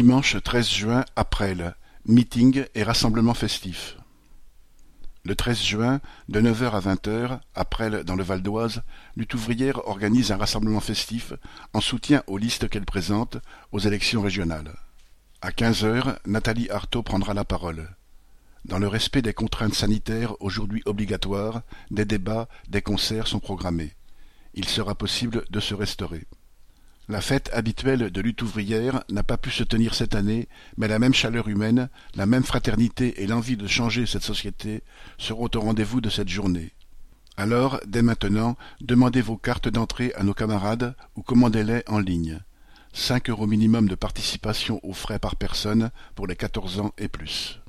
Dimanche treize juin à Presles, meeting et rassemblement festif. Le treize juin, de neuf heures à vingt heures, à Presles dans le Val d'Oise, Lutte ouvrière organise un rassemblement festif en soutien aux listes qu'elle présente aux élections régionales. À quinze heures, Nathalie Arthaud prendra la parole. Dans le respect des contraintes sanitaires aujourd'hui obligatoires, des débats, des concerts sont programmés. Il sera possible de se restaurer. La fête habituelle de lutte ouvrière n'a pas pu se tenir cette année, mais la même chaleur humaine, la même fraternité et l'envie de changer cette société seront au rendez-vous de cette journée. Alors, dès maintenant, demandez vos cartes d'entrée à nos camarades ou commandez-les en ligne. Cinq euros minimum de participation aux frais par personne pour les quatorze ans et plus.